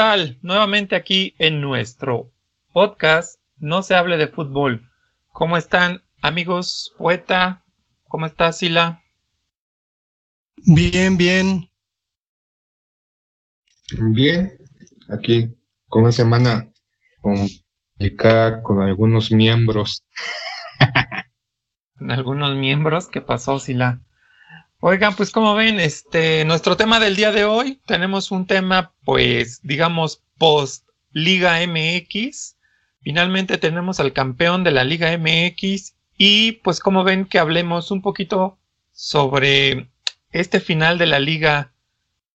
¿Qué tal? Nuevamente aquí en nuestro podcast No se hable de fútbol. ¿Cómo están amigos? Poeta, ¿cómo estás Sila? Bien, bien. Bien, aquí con una semana complicada con algunos miembros. ¿Con algunos miembros? ¿Qué pasó, Sila? Oigan, pues como ven, este, nuestro tema del día de hoy, tenemos un tema, pues, digamos, post Liga MX. Finalmente tenemos al campeón de la Liga MX y pues como ven que hablemos un poquito sobre este final de la liga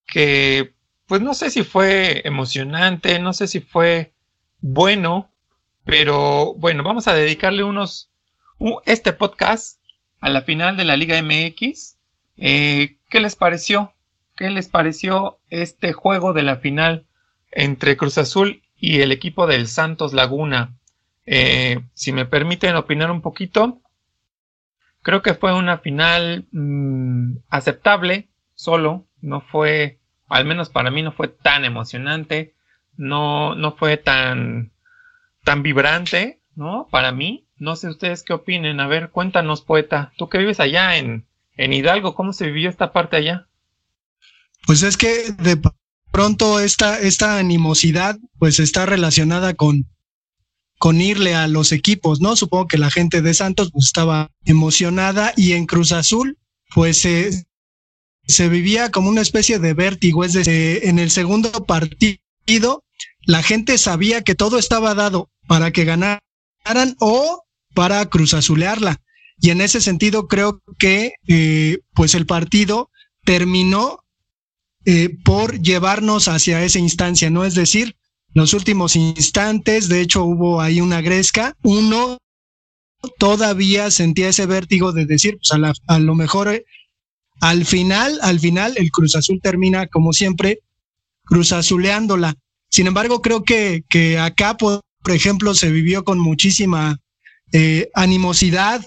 que pues no sé si fue emocionante, no sé si fue bueno, pero bueno, vamos a dedicarle unos este podcast a la final de la Liga MX eh, ¿Qué les pareció? ¿Qué les pareció este juego de la final entre Cruz Azul y el equipo del Santos Laguna? Eh, si me permiten opinar un poquito, creo que fue una final mm, aceptable, solo, no fue, al menos para mí no fue tan emocionante, no, no fue tan, tan vibrante, ¿no? Para mí, no sé ustedes qué opinen, a ver, cuéntanos, poeta, tú que vives allá en, en Hidalgo, ¿cómo se vivió esta parte allá? Pues es que de pronto esta, esta animosidad pues está relacionada con, con irle a los equipos, ¿no? Supongo que la gente de Santos pues, estaba emocionada y en Cruz Azul pues se vivía como una especie de vértigo, es decir, en el segundo partido la gente sabía que todo estaba dado para que ganaran o para Cruz Azulearla. Y en ese sentido creo que eh, pues el partido terminó eh, por llevarnos hacia esa instancia, ¿no? Es decir, los últimos instantes, de hecho hubo ahí una gresca, uno todavía sentía ese vértigo de decir, pues a, lo mejor eh, al final, al final el Cruz Azul termina como siempre Cruz Azuleándola. Sin embargo, creo que, que acá, por, ejemplo, se vivió con muchísima animosidad,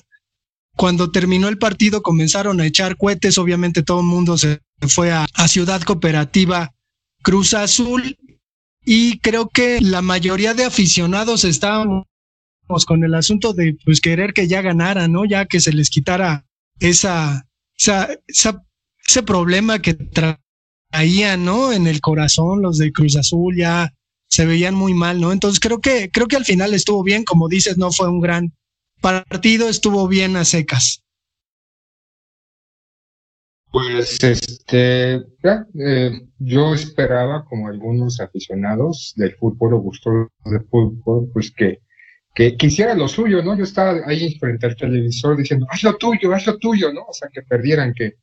cuando terminó el partido comenzaron a echar cohetes, obviamente todo el mundo se fue a, Ciudad Cooperativa Cruz Azul y creo que la mayoría de aficionados estábamos con el asunto de pues querer que ya ganara, ¿no? Ya que se les quitara esa, esa, ese problema que traían, ¿no? En el corazón, los de Cruz Azul ya se veían muy mal, ¿no? Entonces creo que, creo que al final estuvo bien, como dices, no fue un gran partido estuvo bien a secas? Pues este, eh, yo esperaba, como algunos aficionados del fútbol o gustos del fútbol, pues que, que quisiera lo suyo, ¿no? Yo estaba ahí frente al televisor diciendo, haz lo tuyo, haz lo tuyo, ¿no? O sea, que perdieran, que,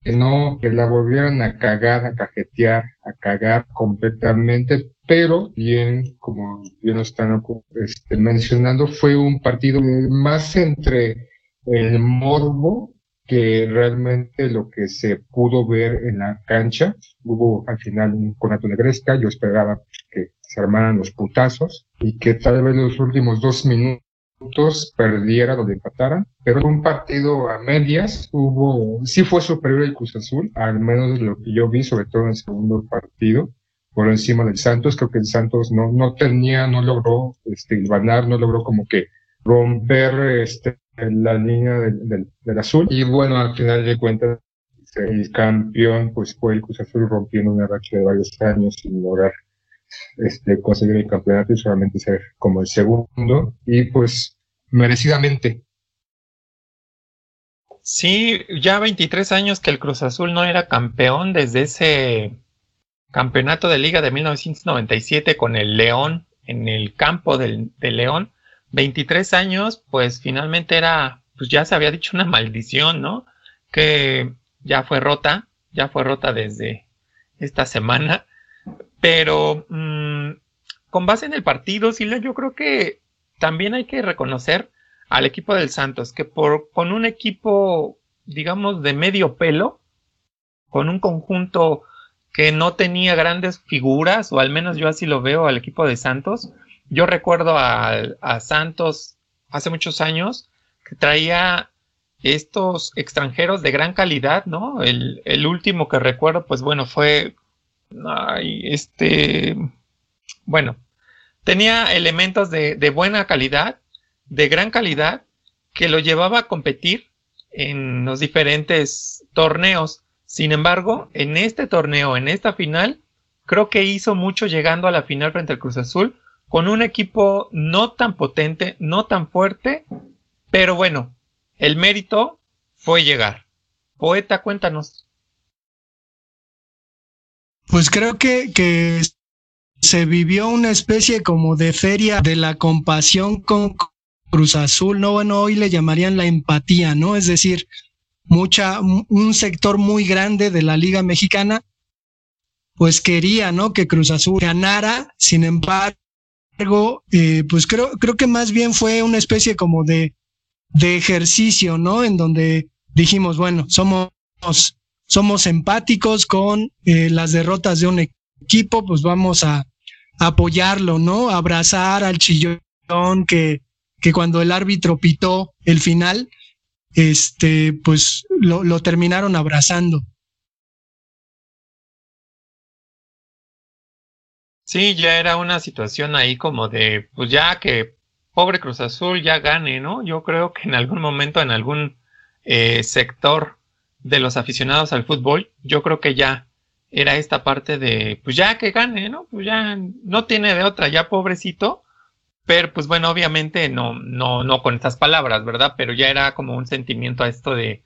que no, que la volvieran a cagar, a cajetear, a cagar completamente, pero bien, como bien están este, mencionando, fue un partido más entre el morbo que realmente lo que se pudo ver en la cancha. Hubo al final un conato de gresca, yo esperaba que se armaran los putazos y que tal vez los últimos dos minutos perdiera donde empataran, pero un partido a medias hubo, sí fue superior el Cruz Azul, al menos lo que yo vi, sobre todo en el segundo partido, por encima del Santos, creo que el Santos no, no tenía, no logró este, ganar, no logró como que romper este, la línea del, del, azul, y bueno, al final de cuentas, el campeón pues fue el Cruz Azul rompiendo una racha de varios años sin lograr este, conseguir el campeonato y solamente ser como el segundo. Y pues merecidamente. Sí, ya 23 años que el Cruz Azul no era campeón desde ese campeonato de liga de 1997 con el León en el campo del, León. 23 años, pues finalmente era, pues ya se había dicho una maldición, ¿no? Que ya fue rota, ya fue rota desde esta semana. Pero mm, con base en el partido, Silvia, yo creo que también hay que reconocer al equipo del Santos, que por, con un equipo, digamos, de medio pelo, con un conjunto que no tenía grandes figuras, o al menos yo así lo veo al equipo de Santos. Yo recuerdo a, Santos hace muchos años que traía estos extranjeros de gran calidad, ¿no? El, último que recuerdo, pues bueno, fue este, bueno, tenía elementos de, de buena calidad, de gran calidad, que lo llevaba a competir en los diferentes torneos. Sin embargo, en este torneo, en esta final, creo que hizo mucho llegando a la final frente al Cruz Azul con un equipo no tan potente, no tan fuerte, pero bueno, el mérito fue llegar. Poeta, cuéntanos. Pues creo que, que se vivió una especie como de feria de la compasión con Cruz Azul, no, bueno, hoy le llamarían la empatía, ¿no? Es decir, mucha, un sector muy grande de la Liga Mexicana, pues quería, ¿no? Que Cruz Azul ganara, sin embargo, eh, pues creo, creo que más bien fue una especie como de, de ejercicio, ¿no? En donde dijimos, bueno, somos, somos empáticos con eh, las derrotas de un equipo, pues vamos a apoyarlo, ¿no? Abrazar al chillón que, que cuando el árbitro pitó el final, este, pues lo, lo terminaron abrazando. Sí, ya era una situación ahí como de, pues ya que pobre Cruz Azul ya gane, ¿no? Yo creo que en algún momento, en algún eh, sector de los aficionados al fútbol, yo creo que ya era esta parte de, pues ya que gane, ¿no? Pues ya no tiene de otra, ya pobrecito, pero pues bueno, obviamente no, no, no con estas palabras, ¿verdad? Pero ya era como un sentimiento a esto de,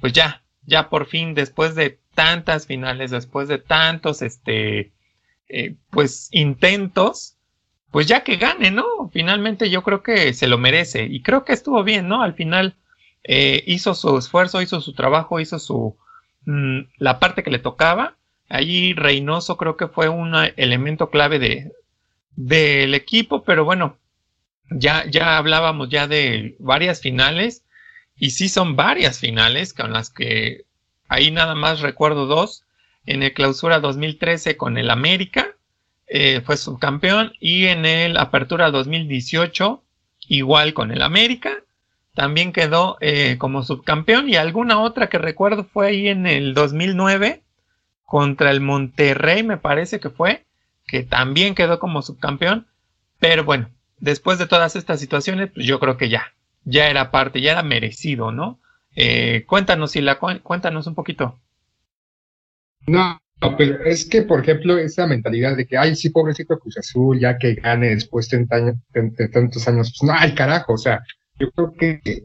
pues ya, ya por fin, después de tantas finales, después de tantos, este, eh, pues intentos, pues ya que gane, ¿no? Finalmente yo creo que se lo merece y creo que estuvo bien, ¿no? Al final eh, hizo su esfuerzo, hizo su trabajo, hizo su mm, la parte que le tocaba. Allí Reynoso creo que fue un elemento clave de del equipo, pero bueno, ya ya hablábamos ya de varias finales y sí son varias finales con las que ahí nada más recuerdo dos en el clausura 2013 con el América, eh, fue subcampeón, y en el Apertura 2018, igual con el América, también quedó eh, como subcampeón, y alguna otra que recuerdo fue ahí en el 2009, contra el Monterrey, me parece que fue, que también quedó como subcampeón, pero bueno, después de todas estas situaciones, pues yo creo que ya, ya era parte, ya era merecido, ¿no? Eh, cuéntanos, la cuéntanos un poquito. No, pero es que, por ejemplo, esa mentalidad de que, ay, sí, pobrecito Cruz Azul, ya que gane después de, tantos años, pues no, ay, carajo, o sea, yo creo que, eh,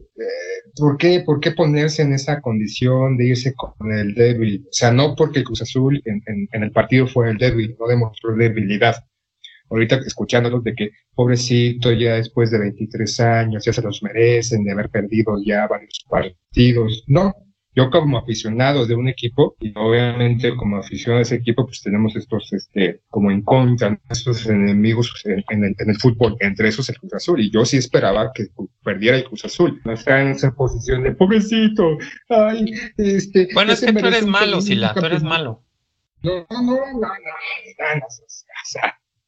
¿por, qué, ¿por qué ponerse en esa condición de irse con el débil? O sea, no porque el Cruz Azul en, en el partido fue el débil, no demostró debilidad. Ahorita escuchándolos de que, pobrecito, ya después de 23 años, ya se los merecen de haber perdido ya varios partidos. No, yo como aficionado de un equipo, y obviamente como aficionado de ese equipo, pues tenemos estos, este, como en contra, estos enemigos en, el, en, el, fútbol, entre esos el Cruz Azul, y yo sí esperaba que perdiera el Cruz Azul, no está en esa posición de pobrecito, ay, este... Bueno, es que tú eres malo, Sila, tú eres malo. No, no, no, no, no,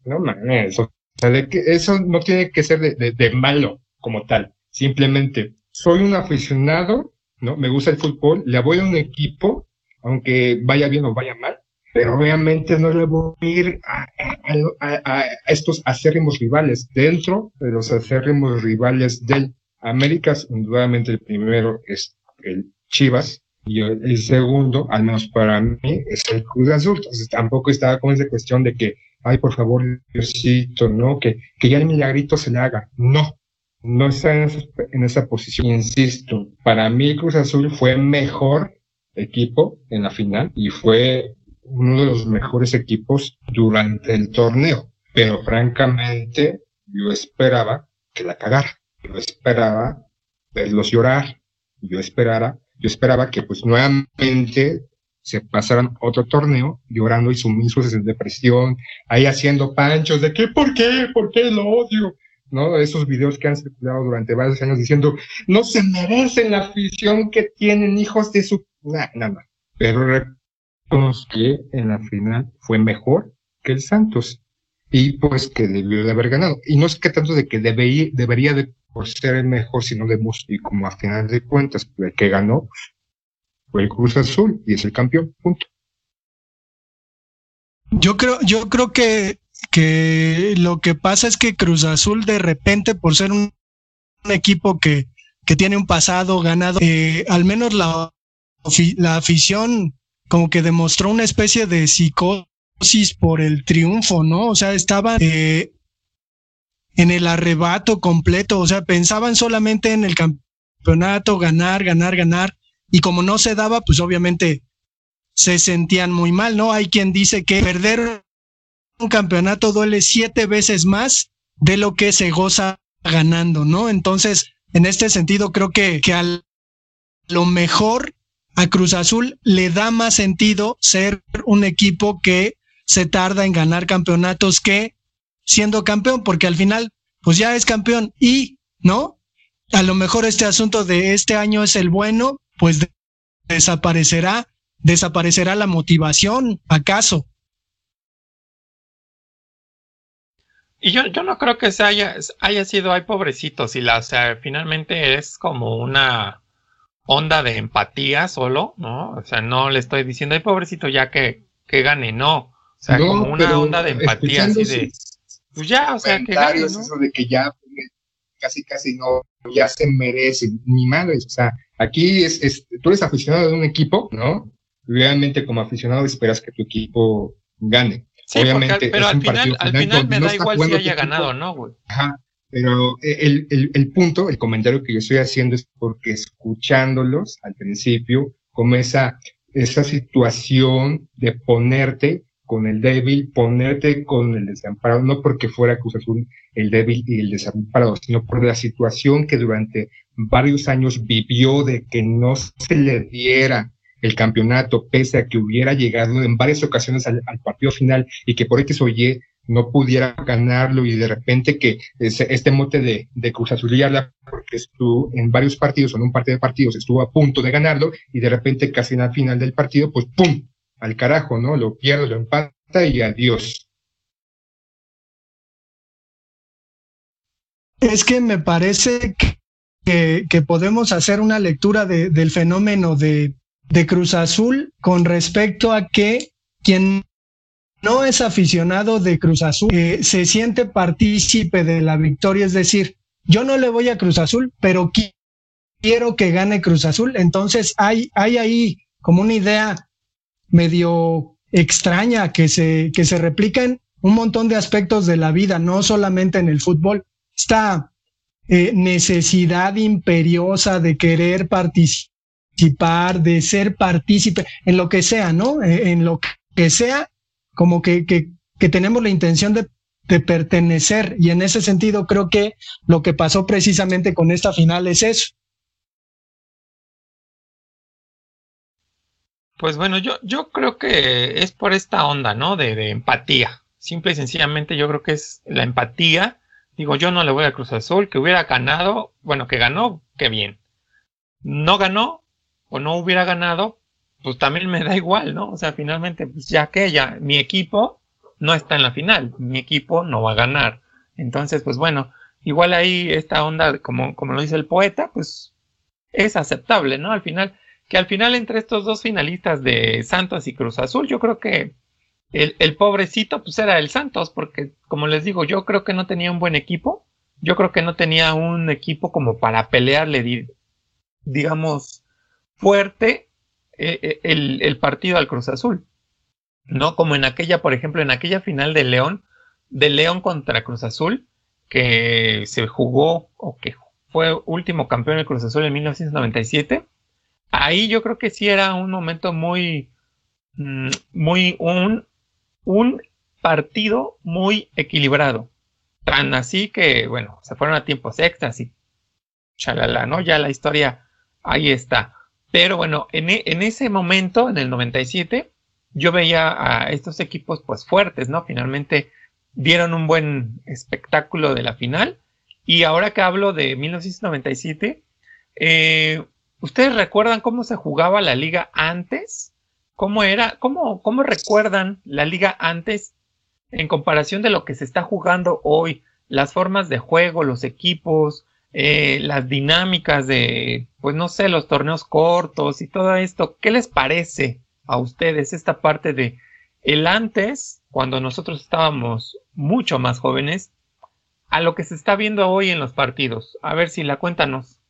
no, no mames, o sea, de que eso no tiene que ser de, de, de malo como tal, simplemente soy un aficionado ¿no? Me gusta el fútbol, le voy a un equipo, aunque vaya bien o vaya mal, pero obviamente no le voy a ir a, estos acérrimos rivales. Dentro de los acérrimos rivales del América, indudablemente el primero es el Chivas, y el, segundo, al menos para mí, es el Cruz Azul. Entonces tampoco estaba con esa cuestión de que, ay, por favor, Diosito, ¿no? Que, que ya el milagrito se le haga. No, no está en esa, posición. Insisto, para mí Cruz Azul fue mejor equipo en la final y fue uno de los mejores equipos durante el torneo. Pero francamente, yo esperaba que la cagara. Yo esperaba verlos llorar. Yo esperaba, yo esperaba que pues nuevamente se pasaran otro torneo llorando y sumisos en depresión, ahí haciendo panchos de que, ¿por qué? ¿Por qué lo odio? ¿No? Esos videos que han circulado durante varios años diciendo, no se merecen la afición que tienen hijos de su... Nada, nada. Pero reconozco que en la final fue mejor que el Santos y pues que debió de haber ganado. Y no es que tanto de que debería de por ser el mejor, sino de y como a final de cuentas, el que ganó fue el Cruz Azul y es el campeón, punto. Yo creo, yo creo que, que lo que pasa es que Cruz Azul de repente, por ser un, equipo que, que tiene un pasado ganado, eh, al menos la, la afición como que demostró una especie de psicosis por el triunfo, ¿no? O sea, estaban eh, en el arrebato completo, o sea, pensaban solamente en el campeonato, ganar, ganar, ganar, y como no se daba, pues obviamente se sentían muy mal, ¿no? Hay quien dice que perder un campeonato duele siete veces más de lo que se goza ganando, ¿no? Entonces, en este sentido, creo que, que a lo mejor a Cruz Azul le da más sentido ser un equipo que se tarda en ganar campeonatos que siendo campeón, porque al final, pues ya es campeón y, ¿no? A lo mejor este asunto de este año es el bueno, pues desaparecerá, desaparecerá la motivación, ¿acaso? Y yo, yo no creo que se haya, haya sido, ay pobrecitos, y la, o sea, finalmente es como una onda de empatía solo, ¿no? O sea, no le estoy diciendo, ay pobrecito, ya que, que gane, no. O sea, como una onda de empatía así de pues ya, o sea, que eso de que ya casi casi no, ya se merece, ni madres, o sea, aquí es, es, tú eres aficionado de un equipo, ¿no? Realmente como aficionado esperas que tu equipo gane. Sí, Obviamente, pero al final, al final me da igual si haya ganado o no, güey. Ajá, pero el, el, el, punto, el comentario que yo estoy haciendo es porque escuchándolos al principio, como esa, esa situación de ponerte con el débil, ponerte con el desamparado, no porque fuera Cruz Azul el débil y el desamparado, sino por la situación que durante varios años vivió de que no se le diera el campeonato, pese a que hubiera llegado en varias ocasiones al, partido final y que por X o Y no pudiera ganarlo y de repente que este mote de, de Cruz Azul porque estuvo en varios partidos en un partido de partidos estuvo a punto de ganarlo y de repente casi en la final del partido, pues ¡pum! al carajo, ¿no? Lo pierde, lo empata y adiós. Es que me parece que, que, podemos hacer una lectura de, del fenómeno de, de Cruz Azul con respecto a que quien no es aficionado de Cruz Azul se siente partícipe de la victoria, es decir, yo no le voy a Cruz Azul, pero quiero que gane Cruz Azul. Entonces hay, hay ahí como una idea medio extraña que se, que se replica en un montón de aspectos de la vida, no solamente en el fútbol. Esta eh, necesidad imperiosa de querer participar, de ser partícipe, en lo que sea, ¿no? Eh, en lo que sea, como que, que, tenemos la intención de, de pertenecer. Y en ese sentido creo que lo que pasó precisamente con esta final es eso Pues bueno, yo, yo creo que es por esta onda, ¿no? De, de, empatía. Simple y sencillamente yo creo que es la empatía. Digo, yo no le voy a Cruz Azul, que hubiera ganado, bueno, que ganó, qué bien. No ganó o no hubiera ganado, pues también me da igual, ¿no? O sea, finalmente, pues ya que ya, mi equipo no está en la final, mi equipo no va a ganar. Entonces, pues bueno, igual ahí esta onda, como, como lo dice el poeta, pues es aceptable, ¿no? Al final, que al final entre estos dos finalistas de Santos y Cruz Azul, yo creo que el, pobrecito pues era el Santos, porque como les digo, yo creo que no tenía un buen equipo, yo creo que no tenía un equipo como para pelearle, digamos, fuerte eh, eh, el, el partido al Cruz Azul. No como en aquella, por ejemplo, en aquella final de León, de León contra Cruz Azul, que se jugó o que fue último campeón del Cruz Azul en 1997 ahí yo creo que sí era un momento muy, mm, muy, un, un partido muy equilibrado. Tan así que, bueno, se fueron a tiempos extras y chalala, ¿no? Ya la historia ahí está. Pero bueno, en, e, en ese momento, en el 97, yo veía a estos equipos pues fuertes, ¿no? Finalmente dieron un buen espectáculo de la final. Y ahora que hablo de 1997, eh, ¿Ustedes recuerdan cómo se jugaba la liga antes? ¿Cómo era? ¿Cómo, cómo recuerdan la liga antes en comparación de lo que se está jugando hoy? Las formas de juego, los equipos, eh, las dinámicas de, pues no sé, los torneos cortos y todo esto. ¿Qué les parece a ustedes esta parte de el antes, cuando nosotros estábamos mucho más jóvenes, a lo que se está viendo hoy en los partidos. A ver si la cuéntanos.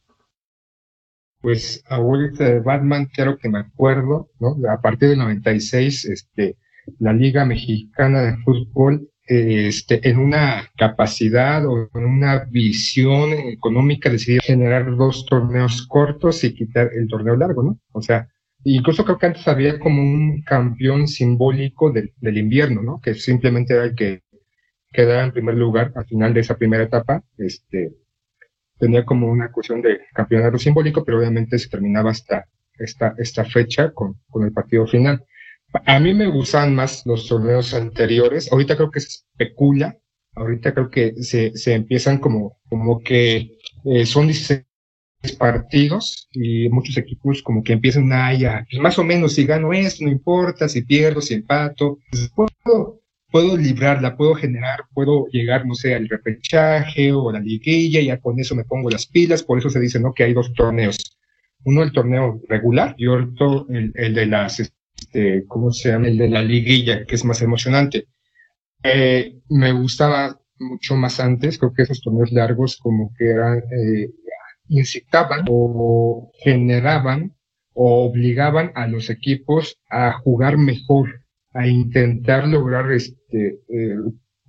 Pues ahorita de Batman, claro que me acuerdo, ¿no? A partir del 96, este, la Liga Mexicana de Fútbol, este, en una capacidad o en una visión económica decidió generar dos torneos cortos y quitar el torneo largo, ¿no? O sea, incluso creo que antes había como un campeón simbólico del, del invierno, ¿no? Que simplemente era el que quedaba en primer lugar al final de esa primera etapa, este, tenía como una cuestión de campeonato simbólico, pero obviamente se terminaba hasta esta, esta fecha con, con el partido final. A mí me gustan más los torneos anteriores. Ahorita creo que se especula. Ahorita creo que se, se empiezan como, como que eh, son 16 partidos y muchos equipos como que empiezan a ya, pues más o menos si gano esto, no importa, si pierdo, si empato, pues puedo, puedo librarla, puedo generar, puedo llegar, no sé, al repechaje o a la liguilla, ya con eso me pongo las pilas, por eso se dice, ¿no? Que hay dos torneos. Uno el torneo regular y otro el, el de las este, ¿cómo se llama? El de la liguilla, que es más emocionante. Eh, me gustaba mucho más antes, creo que esos torneos largos como que eran, eh, incitaban o generaban o obligaban a los equipos a jugar mejor, a intentar lograr este, eh,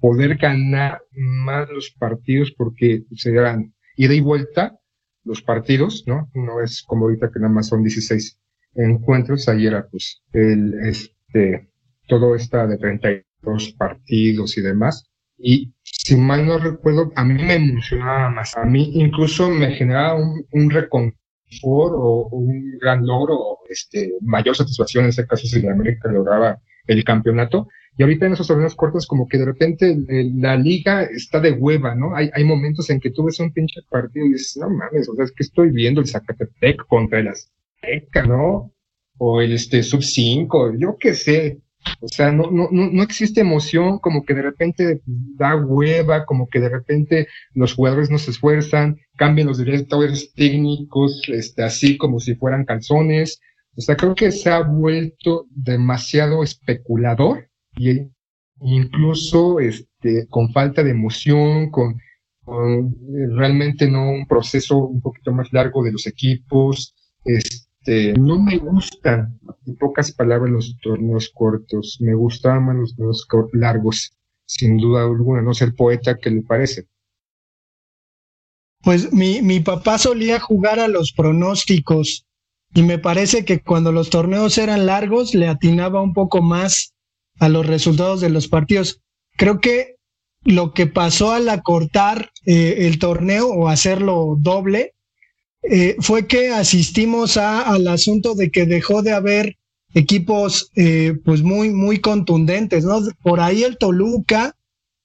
poder ganar más los partidos porque se dan ida y vuelta los partidos, ¿no? No es como ahorita que nada más son 16 encuentros, ahí era pues el, este, todo está de 32 partidos y demás. Y si mal no recuerdo, a mí me emocionaba más. A mí incluso me generaba un, un reconfort o un gran logro, este, mayor satisfacción en ese caso si la América lograba el campeonato. Y ahorita en esos torneos cortos como que de repente la liga está de hueva, ¿no? Hay, hay momentos en que tú ves un pinche partido y dices, no mames, o sea, es que estoy viendo el Zacatepec contra el ¿no? O el este, sub 5, yo qué sé. O sea, no, no, no existe emoción, como que de repente da hueva, como que de repente los jugadores no se esfuerzan, cambian los directores técnicos, este, así como si fueran calzones. O sea, creo que se ha vuelto demasiado especulador y incluso este, con falta de emoción, con, con realmente no un proceso un poquito más largo de los equipos. Este, este, no me gustan, en pocas palabras, los torneos cortos. Me gustaban los torneos largos, sin duda alguna. No ser poeta, ¿qué le parece? Pues mi, mi papá solía jugar a los pronósticos y me parece que cuando los torneos eran largos le atinaba un poco más a los resultados de los partidos. Creo que lo que pasó al acortar eh, el torneo o hacerlo doble eh, fue que asistimos a, al asunto de que dejó de haber equipos eh, pues muy, muy contundentes, ¿no? Por ahí el Toluca,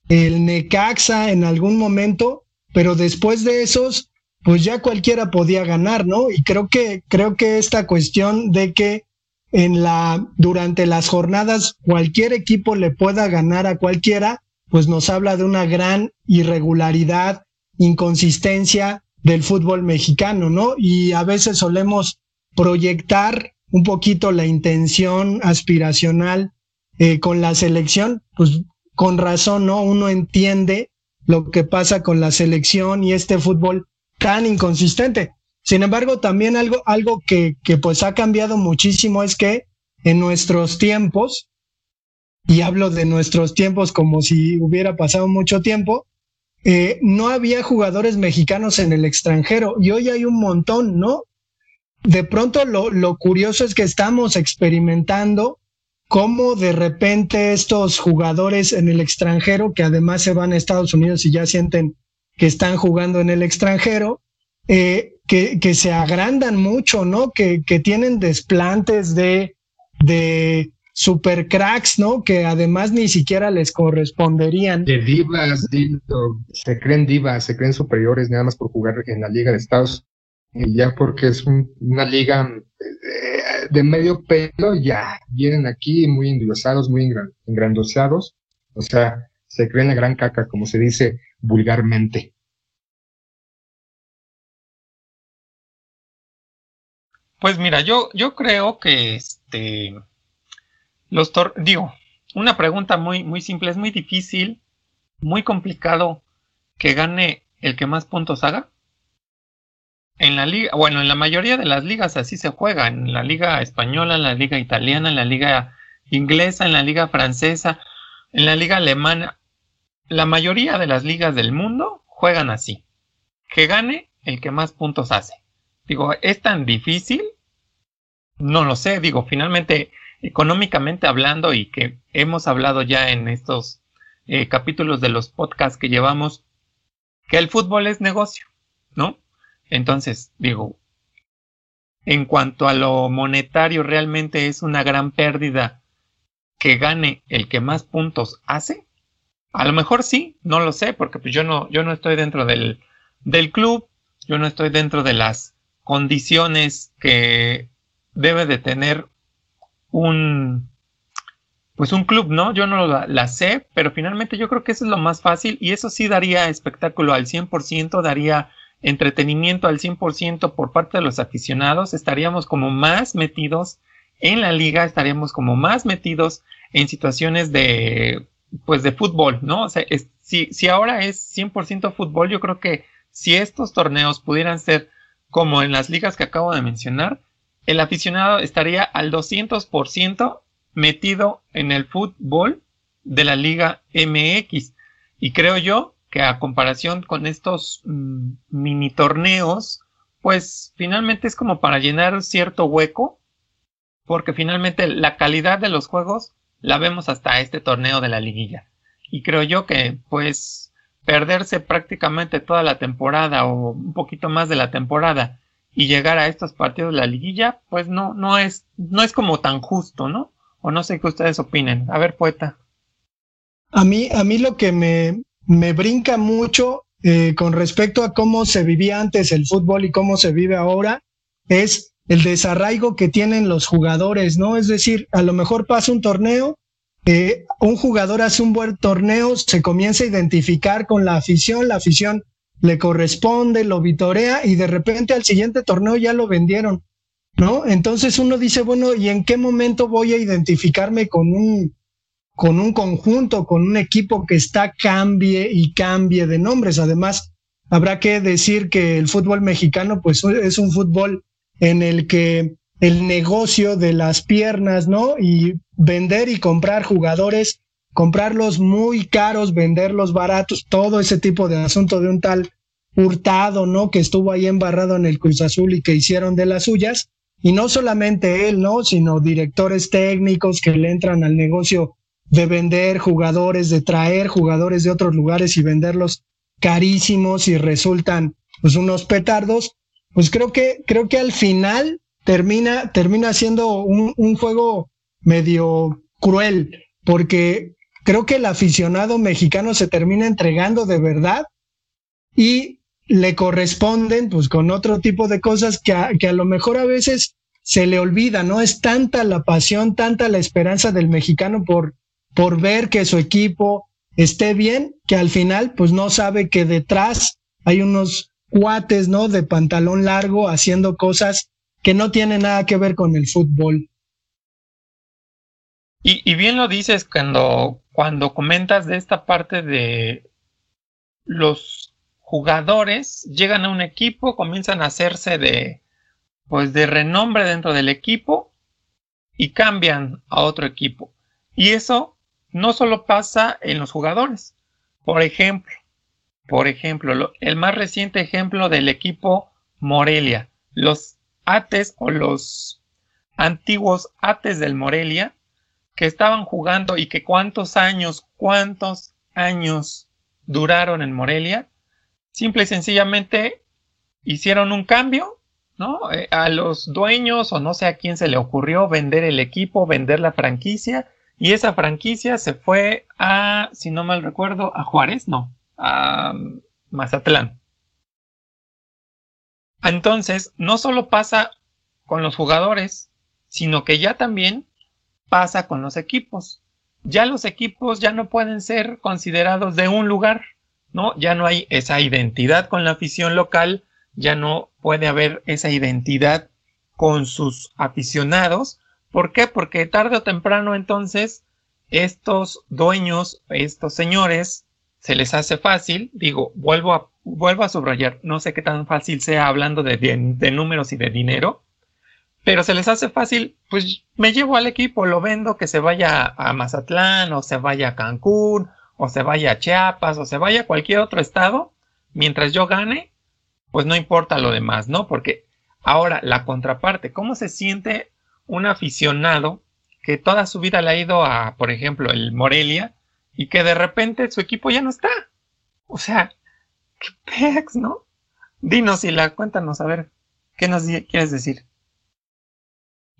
el Necaxa en algún momento, pero después de esos, pues ya cualquiera podía ganar, ¿no? Y creo que, creo que esta cuestión de que en la, durante las jornadas cualquier equipo le pueda ganar a cualquiera, pues nos habla de una gran irregularidad, inconsistencia del fútbol mexicano, ¿no? Y a veces solemos proyectar un poquito la intención aspiracional eh, con la selección, pues con razón, ¿no? Uno entiende lo que pasa con la selección y este fútbol tan inconsistente. Sin embargo, también algo, algo que, que pues ha cambiado muchísimo es que en nuestros tiempos, y hablo de nuestros tiempos como si hubiera pasado mucho tiempo, eh, no había jugadores mexicanos en el extranjero y hoy hay un montón, ¿no? De pronto lo, lo curioso es que estamos experimentando cómo de repente estos jugadores en el extranjero, que además se van a Estados Unidos y ya sienten que están jugando en el extranjero, eh, que, que, se agrandan mucho, ¿no? Que, que tienen desplantes de, de super cracks, ¿no? Que además ni siquiera les corresponderían. De divas, se creen divas, se creen superiores nada más por jugar en la Liga de Estados y ya porque es una liga eh, de medio pelo, ya vienen aquí muy endiosados, muy engrandosados, o sea, se creen la gran caca, como se dice vulgarmente. Pues mira, yo, yo creo que este los digo, una pregunta muy, muy simple, ¿es muy difícil, muy complicado que gane el que más puntos haga? En la liga, bueno, en la mayoría de las ligas así se juega, en la liga española, en la liga italiana, en la liga inglesa, en la liga francesa, en la liga alemana. La mayoría de las ligas del mundo juegan así. Que gane el que más puntos hace. Digo, ¿es tan difícil? No lo sé, digo, finalmente, económicamente hablando y que hemos hablado ya en estos eh, capítulos de los podcasts que llevamos, que el fútbol es negocio, ¿no? Entonces, digo, en cuanto a lo monetario, realmente es una gran pérdida que gane el que más puntos hace. A lo mejor sí, no lo sé, porque pues yo no, yo no estoy dentro del, del club, yo no estoy dentro de las condiciones que debe de tener un pues un club, ¿no? Yo no la, sé, pero finalmente yo creo que eso es lo más fácil y eso sí daría espectáculo al 100%, daría entretenimiento al 100% por parte de los aficionados, estaríamos como más metidos en la liga, estaríamos como más metidos en situaciones de pues de fútbol, ¿no? O sea, si, si ahora es 100% fútbol, yo creo que si estos torneos pudieran ser como en las ligas que acabo de mencionar, el aficionado estaría al 200% metido en el fútbol de la Liga MX. Y creo yo que a comparación con estos mm, mini torneos, pues finalmente es como para llenar cierto hueco, porque finalmente la calidad de los juegos la vemos hasta este torneo de la liguilla. Y creo yo que pues perderse prácticamente toda la temporada o un poquito más de la temporada y llegar a estos partidos de la liguilla, pues no, no es, no es como tan justo, ¿no? O no sé qué ustedes opinen. A ver, poeta. A mí, a mí lo que me, me brinca mucho eh, con respecto a cómo se vivía antes el fútbol y cómo se vive ahora es el desarraigo que tienen los jugadores, ¿no? Es decir, a lo mejor pasa un torneo eh, un jugador hace un buen torneo, se comienza a identificar con la afición, la afición le corresponde, lo vitorea y de repente al siguiente torneo ya lo vendieron, ¿no? Entonces uno dice, bueno, ¿y en qué momento voy a identificarme con un, con un conjunto, con un equipo que está cambie y cambie de nombres? Además, habrá que decir que el fútbol mexicano, pues es un fútbol en el que el negocio de las piernas, ¿no? Y vender y comprar jugadores, comprarlos muy caros, venderlos baratos, todo ese tipo de asunto de un tal Hurtado, ¿no? Que estuvo ahí embarrado en el Cruz Azul y que hicieron de las suyas. Y no solamente él, ¿no? Sino directores técnicos que le entran al negocio de vender jugadores, de traer jugadores de otros lugares y venderlos carísimos y resultan pues unos petardos. Pues creo que, creo que al final termina, termina siendo un, un juego medio cruel, porque creo que el aficionado mexicano se termina entregando de verdad y le corresponden pues con otro tipo de cosas que a, que a lo mejor a veces se le olvida, ¿no? Es tanta la pasión, tanta la esperanza del mexicano por, por ver que su equipo esté bien, que al final pues no sabe que detrás hay unos cuates, ¿no? De pantalón largo haciendo cosas que no tiene nada que ver con el fútbol. Y, bien lo dices cuando, cuando comentas de esta parte de los jugadores llegan a un equipo, comienzan a hacerse de, pues de renombre dentro del equipo y cambian a otro equipo. Y eso no solo pasa en los jugadores. Por ejemplo, por ejemplo, el más reciente ejemplo del equipo Morelia. Los Ates o los antiguos Ates del Morelia que estaban jugando y que cuántos años, cuántos años duraron en Morelia, simple y sencillamente hicieron un cambio, ¿no? Eh, a los dueños o no sé a quién se le ocurrió vender el equipo, vender la franquicia y esa franquicia se fue a, si no mal recuerdo, a Juárez, no, a Mazatlán. Entonces, no solo pasa con los jugadores, sino que ya también pasa con los equipos. Ya los equipos ya no pueden ser considerados de un lugar, ¿no? Ya no hay esa identidad con la afición local, ya no puede haber esa identidad con sus aficionados. ¿Por qué? Porque tarde o temprano entonces estos dueños, estos señores, se les hace fácil, digo, vuelvo a, vuelvo a subrayar, no sé qué tan fácil sea hablando de, de números y de dinero, pero se les hace fácil, pues me llevo al equipo, lo vendo, que se vaya a Mazatlán, o se vaya a Cancún, o se vaya a Chiapas, o se vaya a cualquier otro estado, mientras yo gane, pues no importa lo demás, ¿no? Porque ahora la contraparte, ¿cómo se siente un aficionado que toda su vida le ha ido a, por ejemplo, el Morelia, y que de repente su equipo ya no está? O sea, qué pex, ¿no? Dinos y la cuéntanos, a ver, ¿qué nos quieres decir?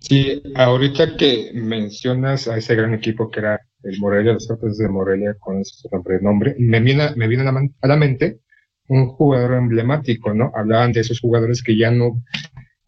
Sí, ahorita que mencionas a ese gran equipo que era el Morelia, los Santos de Morelia, con ese nombre, me viene, me viene a la mente un jugador emblemático, ¿no? Hablaban de esos jugadores que ya no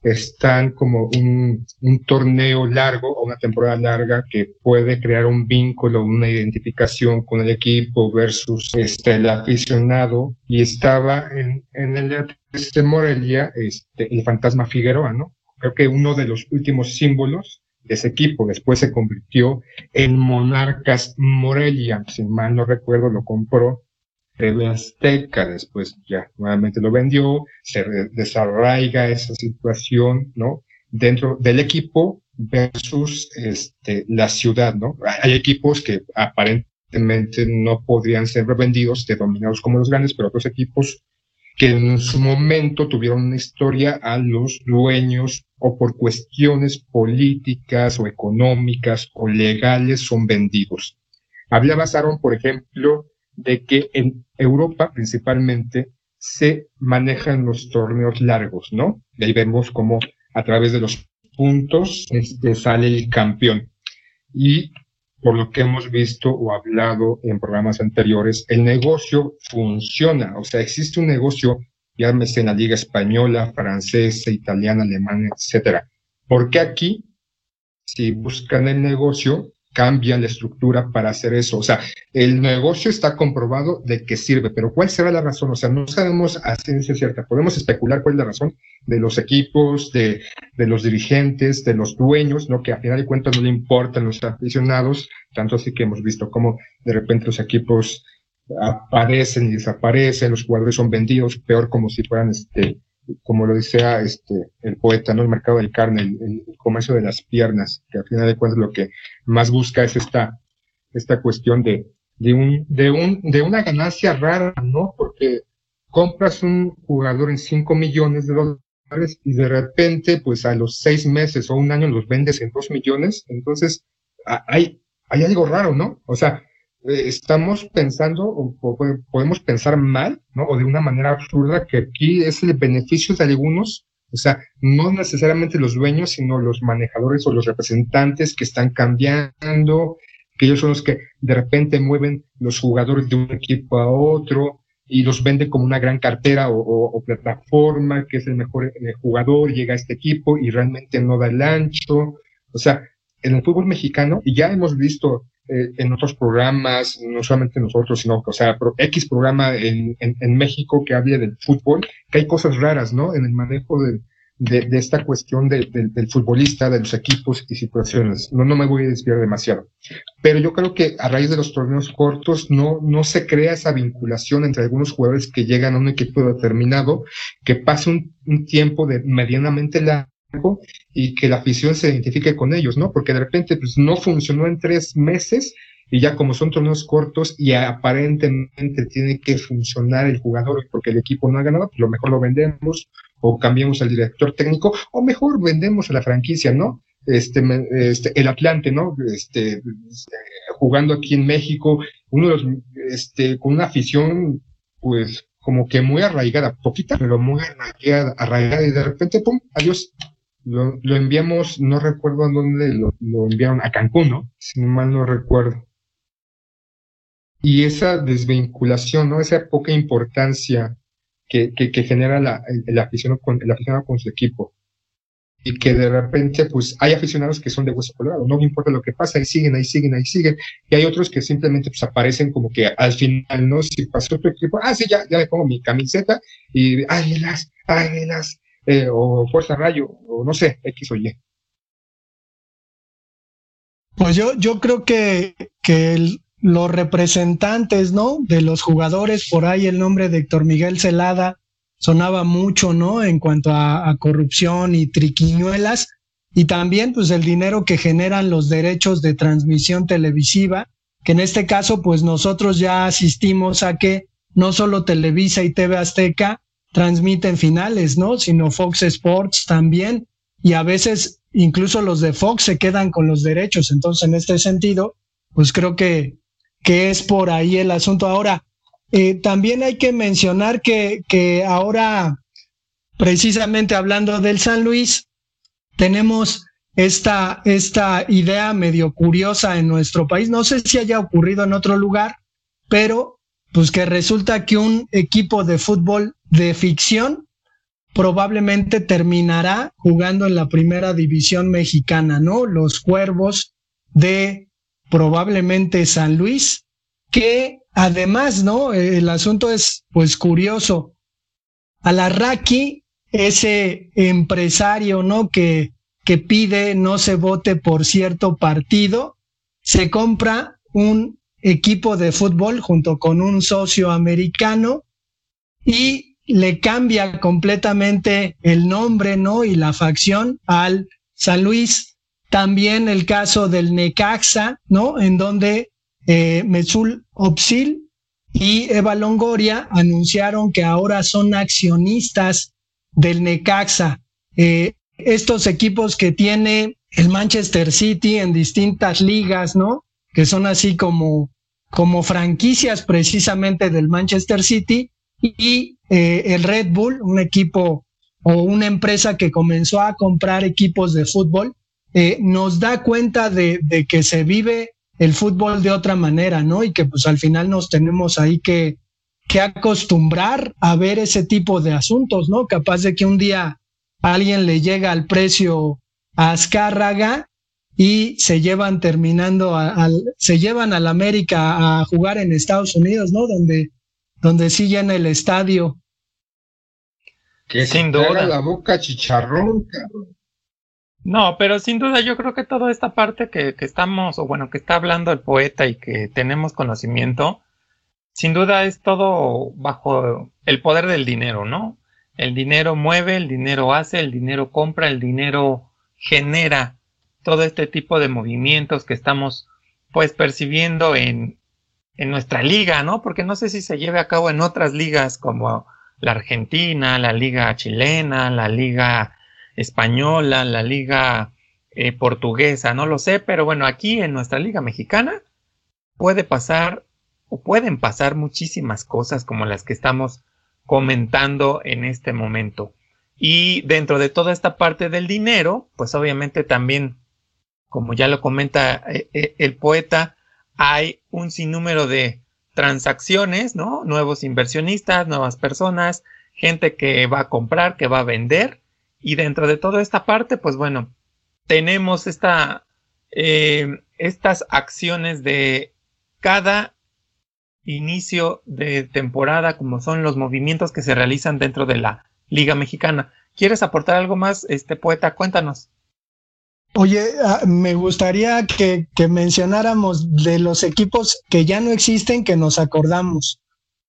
están como un, torneo largo o una temporada larga que puede crear un vínculo, una identificación con el equipo versus este, el aficionado. Y estaba en, en el de Morelia este, el fantasma Figueroa, ¿no? Creo que uno de los últimos símbolos de ese equipo. Después se convirtió en Monarcas Morelia, si mal no recuerdo, lo compró TV Azteca, después ya nuevamente lo vendió, se desarraiga esa situación, ¿no? Dentro del equipo versus este, la ciudad, ¿no? Hay equipos que aparentemente no podrían ser revendidos, dominados como los grandes, pero otros equipos que en su momento tuvieron una historia a los dueños o por cuestiones políticas o económicas o legales son vendidos. Hablaba Aaron, por ejemplo, de que en Europa principalmente se manejan los torneos largos, ¿no? Y ahí vemos cómo a través de los puntos este, sale el campeón. Y por lo que hemos visto o hablado en programas anteriores, el negocio funciona, o sea, existe un negocio, llámese en la liga española, francesa, italiana, alemana, etcétera. Porque aquí, si buscan el negocio, cambian la estructura para hacer eso. O sea, el negocio está comprobado de que sirve, pero ¿cuál será la razón? O sea, no sabemos a ciencia cierta. Podemos especular cuál es la razón de los equipos, de, de los dirigentes, de los dueños, ¿no? Que a final de cuentas no le importan los aficionados, tanto así que hemos visto cómo de repente los equipos aparecen y desaparecen, los jugadores son vendidos, peor como si fueran este, como lo decía este, el poeta, ¿no? El mercado del carne, el, comercio de las piernas, que al final de cuentas lo que más busca es esta, esta cuestión de, de un, de un, de una ganancia rara, ¿no? Porque compras un jugador en 5 millones de dólares y de repente, pues a los seis meses o un año los vendes en 2 millones, entonces hay, hay algo raro, ¿no? O sea, estamos pensando o, podemos pensar mal, ¿no? O de una manera absurda que aquí es el beneficio de algunos, o sea, no necesariamente los dueños, sino los manejadores o los representantes que están cambiando, que ellos son los que de repente mueven los jugadores de un equipo a otro y los venden como una gran cartera o, plataforma, que es el mejor eh, jugador, llega a este equipo y realmente no da el ancho. O sea, en el fútbol mexicano, y ya hemos visto eh, en otros programas, no solamente nosotros, sino, o sea, X programa en, en, México que habla del fútbol, que hay cosas raras, ¿no? En el manejo de, de, esta cuestión del futbolista, de los equipos y situaciones. No, no me voy a desviar demasiado. Pero yo creo que a raíz de los torneos cortos no, no se crea esa vinculación entre algunos jugadores que llegan a un equipo determinado, que pase un, un tiempo de medianamente largo y que la afición se identifique con ellos, ¿no? Porque de repente pues no funcionó en tres meses y ya como son torneos cortos y aparentemente tiene que funcionar el jugador porque el equipo no ha ganado, pues lo mejor lo vendemos o cambiamos al director técnico o mejor vendemos a la franquicia, ¿no? Este, este el Atlante, ¿no? Este, jugando aquí en México, uno de los, este, con una afición, pues, como que muy arraigada, poquita, pero muy arraigada, arraigada y de repente, pum, adiós, lo, enviamos, no recuerdo a dónde lo, enviaron, a Cancún, ¿no? Si mal no recuerdo. Y esa desvinculación, ¿no? Esa poca importancia que, que, genera la, el, aficionado con, el aficionado con su equipo. Y que de repente, pues, hay aficionados que son de hueso colorado, no importa lo que pasa, ahí siguen, ahí siguen, ahí siguen. Y hay otros que simplemente, pues, aparecen como que al final, ¿no? Si pasó tu equipo, ah, sí, ya, ya le pongo mi camiseta y, ay, las, ay, las, eh, o Fuerza Rayo, o no sé, X o Y. Pues yo, yo creo que, que los representantes, ¿no? De los jugadores, por ahí el nombre de Héctor Miguel Celada sonaba mucho, ¿no? En cuanto a, a corrupción y triquiñuelas, y también pues el dinero que generan los derechos de transmisión televisiva, que en este caso pues nosotros ya asistimos a que no solo Televisa y TV Azteca transmiten finales, ¿no? Sino Fox Sports también, y a veces incluso los de Fox se quedan con los derechos. Entonces, en este sentido, pues creo que, que es por ahí el asunto. Ahora, eh, también hay que mencionar que, que ahora, precisamente hablando del San Luis, tenemos esta, esta idea medio curiosa en nuestro país. No sé si haya ocurrido en otro lugar, pero pues que resulta que un equipo de fútbol de ficción probablemente terminará jugando en la primera división mexicana, ¿no? Los Cuervos de probablemente San Luis, que además, ¿no? El asunto es pues curioso. Alarraqui ese empresario, ¿no? Que, que pide no se vote por cierto partido, se compra un equipo de fútbol junto con un socio americano y le cambia completamente el nombre, ¿no? Y la facción al San Luis. También el caso del Necaxa, ¿no? En donde eh, Mesul Opsil y Eva Longoria anunciaron que ahora son accionistas del Necaxa. Eh, estos equipos que tiene el Manchester City en distintas ligas, ¿no? Que son así como, como franquicias precisamente del Manchester City y eh, el Red Bull, un equipo o una empresa que comenzó a comprar equipos de fútbol, eh, nos da cuenta de, que se vive el fútbol de otra manera, ¿no? Y que pues al final nos tenemos ahí que, acostumbrar a ver ese tipo de asuntos, ¿no? Capaz de que un día alguien le llega al precio a Azcárraga y se llevan terminando, al, se llevan al América a jugar en Estados Unidos, ¿no? Donde, donde el estadio. Que sin duda la boca chicharrón, cabrón. No, pero sin duda yo creo que toda esta parte que, que estamos, o bueno, que está hablando el poeta y que tenemos conocimiento, sin duda es todo bajo el poder del dinero, ¿no? El dinero mueve, el dinero hace, el dinero compra, el dinero genera todo este tipo de movimientos que estamos pues percibiendo en, en nuestra liga, ¿no? Porque no sé si se lleve a cabo en otras ligas como la Argentina, la liga chilena, la liga española, la liga eh, portuguesa, no lo sé, pero bueno, aquí en nuestra liga mexicana puede pasar pueden pasar muchísimas cosas como las que estamos comentando en este momento. Y dentro de toda esta parte del dinero, pues obviamente también, como ya lo comenta eh, eh, el poeta, hay un sinnúmero de transacciones, ¿no? Nuevos inversionistas, nuevas personas, gente que va a comprar, que va a vender. Y dentro de toda esta parte, pues bueno, tenemos esta, eh, estas acciones de cada inicio de temporada, como son los movimientos que se realizan dentro de la Liga Mexicana. ¿Quieres aportar algo más, este poeta? Cuéntanos. Oye, ah, me gustaría que, que, mencionáramos de los equipos que ya no existen, que nos acordamos.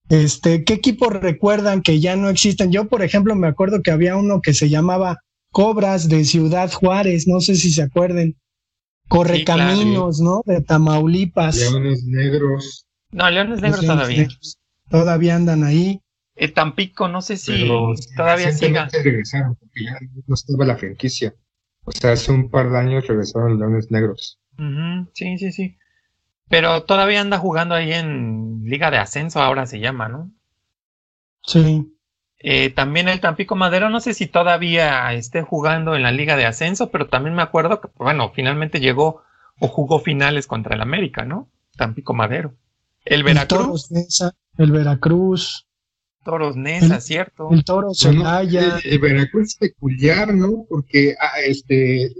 Este, ¿qué equipos recuerdan que ya no existen? Yo, por ejemplo, me acuerdo que había uno que se llamaba Cobras de Ciudad Juárez, no sé si se acuerden. Correcaminos, ¿no? De Tamaulipas. Leones Negros. No, Leones Negros todavía. Todavía andan ahí. El Tampico, no sé si todavía siga. regresaron, porque ya no estaba la franquicia. O sea, hace un par de años regresaron los Leones Negros. Sí, sí, sí. Pero todavía anda jugando ahí en Liga de Ascenso, ahora se llama, ¿no? Sí. Eh, también el Tampico Madero, no sé si todavía esté jugando en la Liga de Ascenso, pero también me acuerdo que, bueno, finalmente llegó o jugó finales contra el América, ¿no? Tampico Madero. El Veracruz. El, Veracruz. Toros Nesa, ¿cierto? El Toro Celaya. el, Veracruz es peculiar, ¿no? Porque ah, este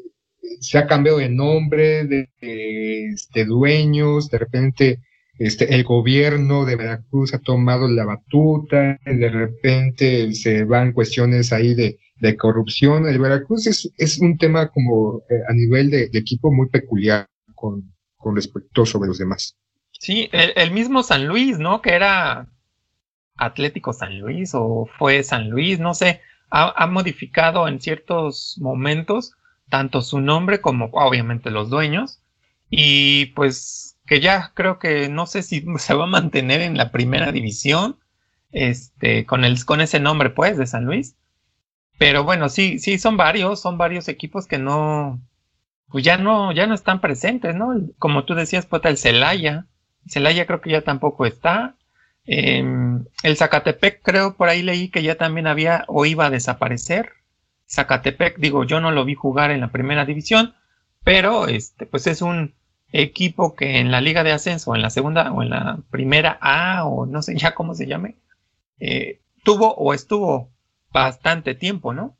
se ha cambiado de nombre, de, este, dueños, de repente este, el gobierno de Veracruz ha tomado la batuta, de repente se van cuestiones ahí de, de corrupción. El Veracruz es, es un tema como eh, a nivel de, equipo muy peculiar con, con respecto sobre los demás. Sí, el, mismo San Luis, ¿no? Que era Atlético San Luis o fue San Luis, no sé, ha, modificado en ciertos momentos tanto su nombre como obviamente los dueños. Y pues que ya creo que no sé si se va a mantener en la primera división este con el con ese nombre pues de San Luis. Pero bueno sí sí son varios son varios equipos que no pues ya no ya no están presentes no como tú decías pues el Celaya. Celaya creo que ya tampoco está Em, el Zacatepec, creo, por ahí leí que ya también había o iba a desaparecer. Zacatepec, digo, yo no lo vi jugar en la primera división, pero este, pues es un equipo que en la liga de ascenso, en la segunda o en la primera A, o no sé ya cómo se llame, eh, tuvo o estuvo bastante tiempo, ¿no?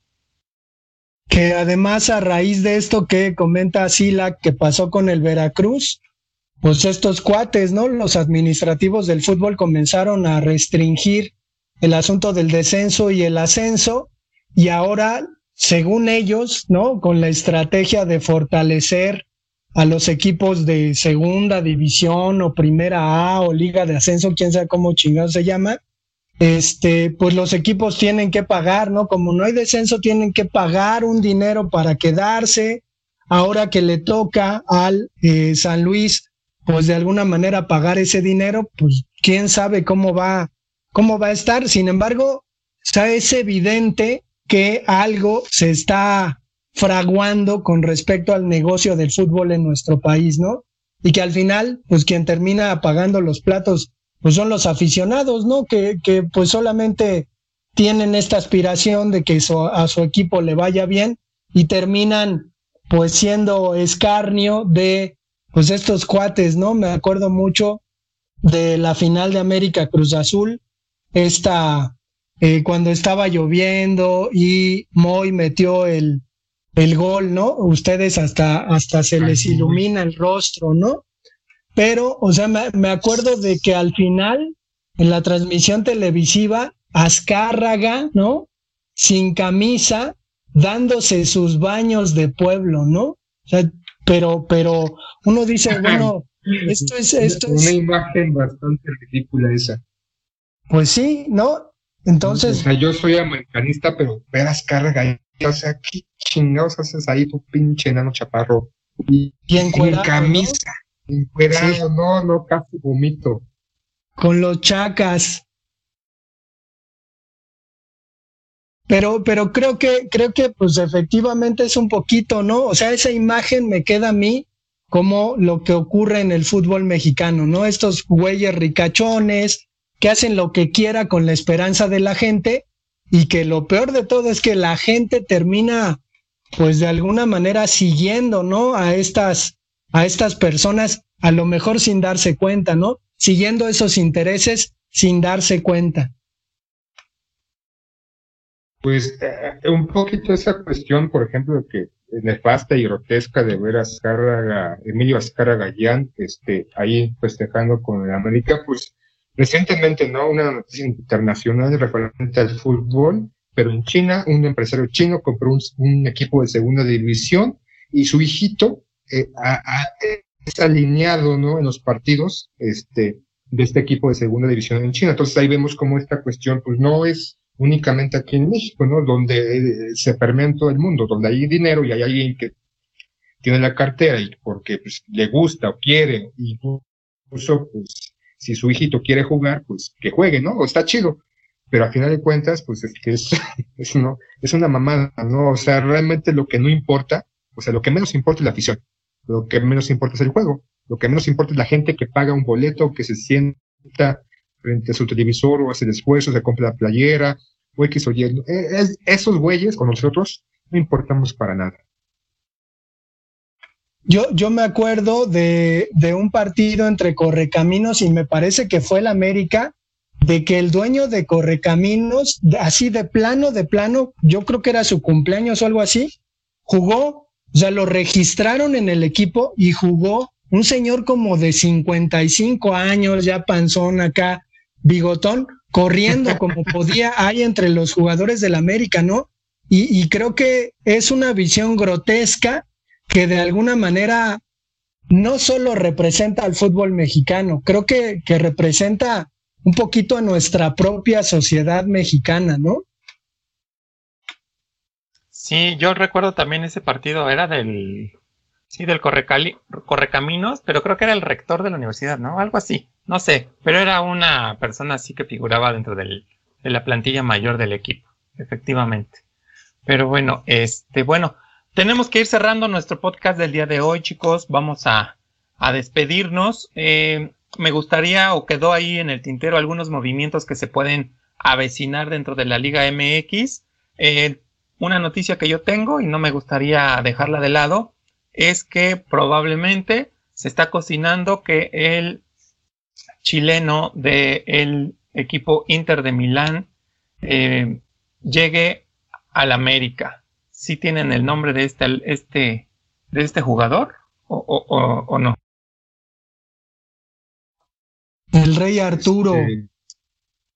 Que además a raíz de esto que comenta Sila que pasó con el Veracruz, pues estos cuates, ¿no? Los administrativos del fútbol comenzaron a restringir el asunto del descenso y el ascenso y ahora, según ellos, ¿no? Con la estrategia de fortalecer a los equipos de segunda división o primera A o liga de ascenso, quién sabe cómo chingado se llama, este, pues los equipos tienen que pagar, ¿no? Como no hay descenso, tienen que pagar un dinero para quedarse. Ahora que le toca al eh, San Luis pues de alguna manera pagar ese dinero, pues quién sabe cómo va, cómo va a estar. Sin embargo, es evidente que algo se está fraguando con respecto al negocio del fútbol en nuestro país, ¿no? Y que al final, pues quien termina pagando los platos, pues son los aficionados, ¿no? Que, que pues solamente tienen esta aspiración de que a su equipo le vaya bien y terminan pues siendo escarnio de pues estos cuates, ¿no? Me acuerdo mucho de la final de América Cruz Azul, esta, eh, cuando estaba lloviendo y Moy metió el, el gol, ¿no? Ustedes hasta, hasta se les ilumina el rostro, ¿no? Pero, o sea, me, me acuerdo de que al final, en la transmisión televisiva, Azcárraga, ¿no? Sin camisa, dándose sus baños de pueblo, ¿no? O sea, pero, pero uno dice, bueno, esto es, esto Una imagen bastante ridícula esa. Pues sí, ¿no? Entonces. O sea, yo soy americanista, pero veras carga o sea, ¿qué chingados haces ahí tu pinche enano chaparro? Y, en camisa, ¿no? no, no, casi vomito. Con los chacas. Pero, pero creo que, creo que pues efectivamente es un poquito, ¿no? O sea, esa imagen me queda a mí como lo que ocurre en el fútbol mexicano, ¿no? Estos güeyes ricachones que hacen lo que quiera con la esperanza de la gente y que lo peor de todo es que la gente termina, pues de alguna manera siguiendo, ¿no? A estas, a estas personas, a lo mejor sin darse cuenta, ¿no? Siguiendo esos intereses sin darse cuenta. Pues eh, un poquito esa cuestión, por ejemplo, que nefasta y grotesca de ver a Azcárraga, Emilio Azcárraga Gallán, este, ahí festejando con el América, pues recientemente, ¿no? Una noticia internacional referente al fútbol, pero en China, un empresario chino compró un, equipo de segunda división y su hijito eh, es alineado, ¿no? En los partidos, este, de este equipo de segunda división en China. Entonces ahí vemos cómo esta cuestión, pues no es únicamente aquí en México, ¿no? Donde eh, se permea todo el mundo, donde hay dinero y hay alguien que tiene la cartera y porque pues, le gusta o quiere, incluso pues si su hijito quiere jugar, pues que juegue, ¿no? O está chido. Pero a final de cuentas, pues es que es, es, no, es una mamada, ¿no? O sea, realmente lo que no importa, o sea, lo que menos importa es la afición, lo que menos importa es el juego, lo que menos importa es la gente que paga un boleto, que se sienta frente a su televisor o hace el esfuerzo, se compra la playera o X o Y. Eh, esos güeyes con nosotros no importamos para nada. Yo, yo me acuerdo de, de un partido entre Correcaminos y me parece que fue el América, de que el dueño de Correcaminos, así de plano, de plano, yo creo que era su cumpleaños o algo así, jugó, o sea, lo registraron en el equipo y jugó un señor como de 55 años, ya panzón acá, bigotón, corriendo como podía, hay entre los jugadores del América, ¿no? Y, creo que es una visión grotesca que de alguna manera, no solo representa al fútbol mexicano, creo que, que representa un poquito a nuestra propia sociedad mexicana, ¿no? Sí, yo recuerdo también ese partido, era del, sí, del Correcali, Correcaminos, pero creo que era el rector de la universidad, ¿no? Algo así, no sé, pero era una persona así que figuraba dentro de la plantilla mayor del equipo, efectivamente. Pero bueno, este, bueno, tenemos que ir cerrando nuestro podcast del día de hoy, chicos. Vamos a, a despedirnos. Eh, me gustaría, o quedó ahí en el tintero, algunos movimientos que se pueden avecinar dentro de la Liga MX. Eh, una noticia que yo tengo y no me gustaría dejarla de lado es que probablemente se está cocinando que el chileno del equipo Inter de Milán eh, llegue al América. Si tienen el nombre de este, este, de este jugador o, o, o, no? El rey Arturo.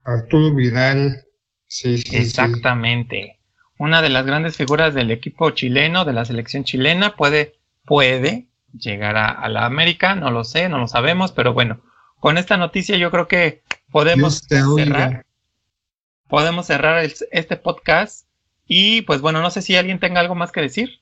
Arturo Vidal. Sí, sí, Exactamente una de las grandes figuras del equipo chileno, de la selección chilena, puede, puede llegar a, la América, no lo sé, no lo sabemos, pero bueno, con esta noticia yo creo que podemos cerrar, podemos cerrar este podcast y pues bueno, no sé si alguien tenga algo más que decir.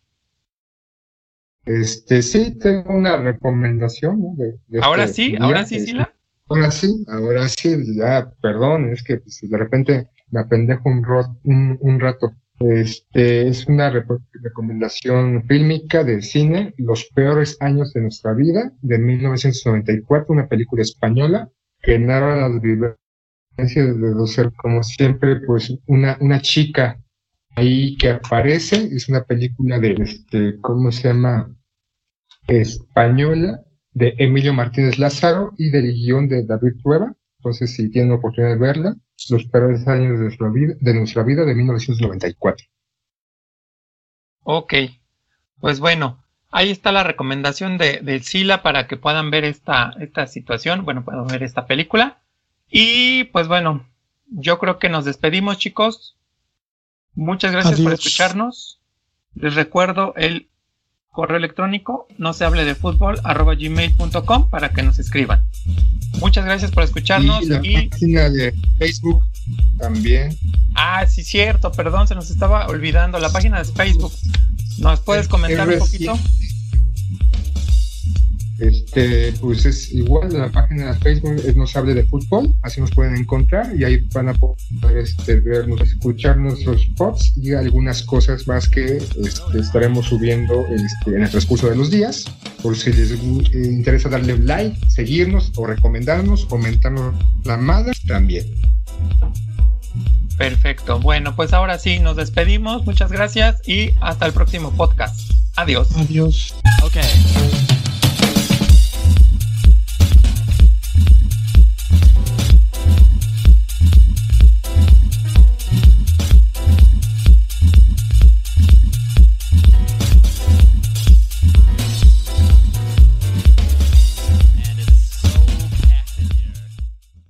Este, sí, tengo una recomendación. ahora este sí, ahora sí, sí, la. Ahora sí, ahora sí, ya, perdón, es que pues, de repente me apendejo un, un rato. Este, es una recomendación fílmica de cine, Los peores años de nuestra vida, de 1994, una película española que narra las vivencias de ser, como siempre, pues una, una chica ahí que aparece, es una película de, este, ¿cómo se llama? Española, de Emilio Martínez Lázaro y del guion de David Prueba. Entonces, si tienen oportunidad de verla, los peores años de nuestra vida de, nuestra vida de 1994. Ok, pues bueno, ahí está la recomendación de, de Sila para que puedan ver esta, esta situación, bueno, puedan ver esta película. Y pues bueno, yo creo que nos despedimos chicos. Muchas gracias por escucharnos. Les recuerdo el correo electrónico no se hable de fútbol arroba gmail.com para que nos escriban. Muchas gracias por escucharnos. Y la página de Facebook también. Ah, sí, cierto, perdón, se nos estaba olvidando. La página de Facebook. ¿Nos puedes comentar un poquito? Este, pues es igual, la página de Facebook es Nos Hable de Fútbol, así nos pueden encontrar y ahí van a poder este, vernos, escuchar nuestros posts y algunas cosas más que este, estaremos subiendo este, en el transcurso de los días. Por si les eh, interesa darle un like, seguirnos o recomendarnos, comentarnos la madre también. Perfecto, bueno, pues ahora sí, nos despedimos, muchas gracias y hasta el próximo podcast. Adiós. Adiós. Okay.